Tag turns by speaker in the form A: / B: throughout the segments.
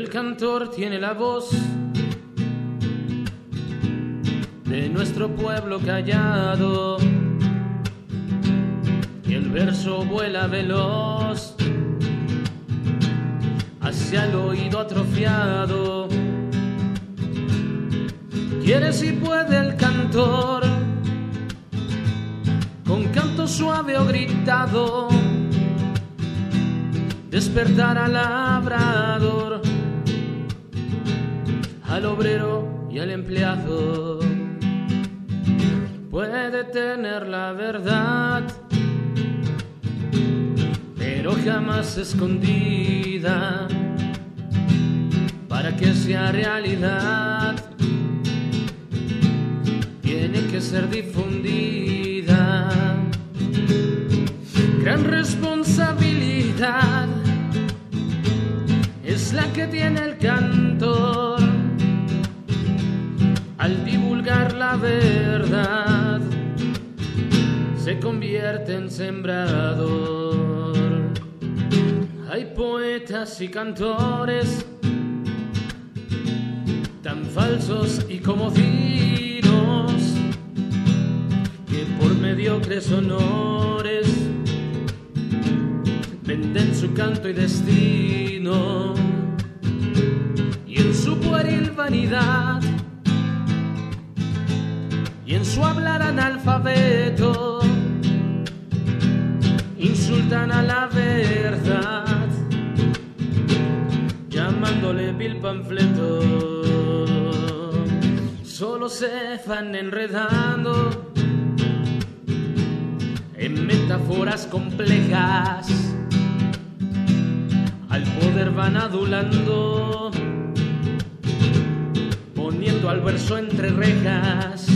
A: El cantor tiene la voz de nuestro pueblo callado y el verso vuela veloz hacia el oído atrofiado. Quiere si puede el cantor con canto suave o gritado despertar al labrador, al obrero y al empleado. Puede tener la verdad, pero jamás escondida para que sea realidad. Tiene que ser difundida. Gran responsabilidad es la que tiene el cantor la verdad se convierte en sembrador. Hay poetas y cantores tan falsos y comodinos que por mediocres honores venden su canto y destino. Y en su pueril vanidad su hablar analfabeto insultan a la verdad llamándole vil panfleto. Solo se van enredando en metáforas complejas. Al poder van adulando, poniendo al verso entre rejas,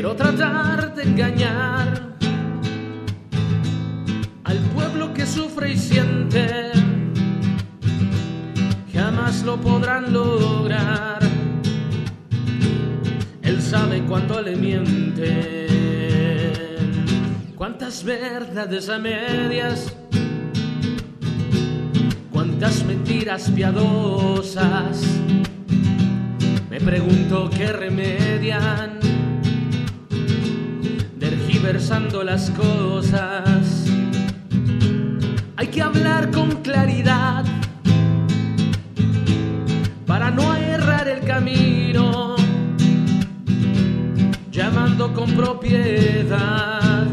A: pero tratar de engañar al pueblo que sufre y siente, jamás lo podrán lograr. Él sabe cuando le mienten, cuántas verdades a medias cuántas mentiras piadosas. Me pregunto qué remedian, dergiversando las cosas. Hay que hablar con claridad para no errar el camino, llamando con propiedad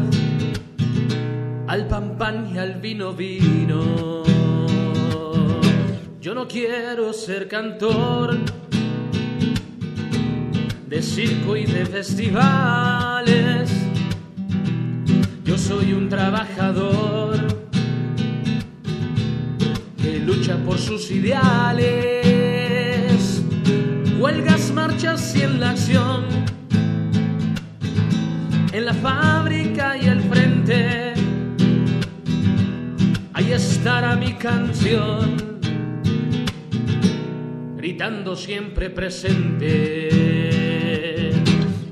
A: al pan pan y al vino vino. Yo no quiero ser cantor de circo y de festivales. Yo soy un trabajador que lucha por sus ideales. Huelgas, marchas y en la acción. En la fábrica y el frente. Ahí estará mi canción gritando siempre presente.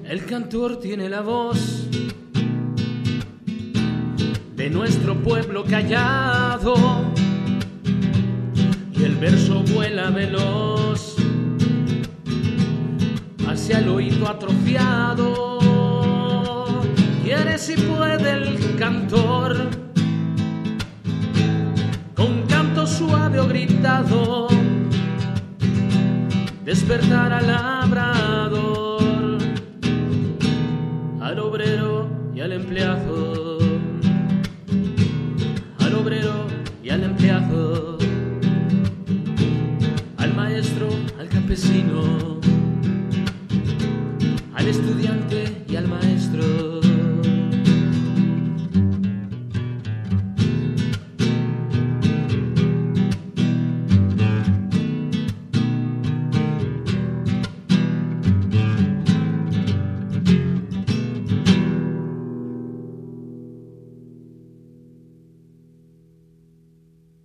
A: El cantor tiene la voz de nuestro pueblo callado y el verso vuela veloz hacia el oído atrofiado. Quiere si puede el cantor con canto suave o gritado despertar al labrador, al obrero y al empleado. campesino.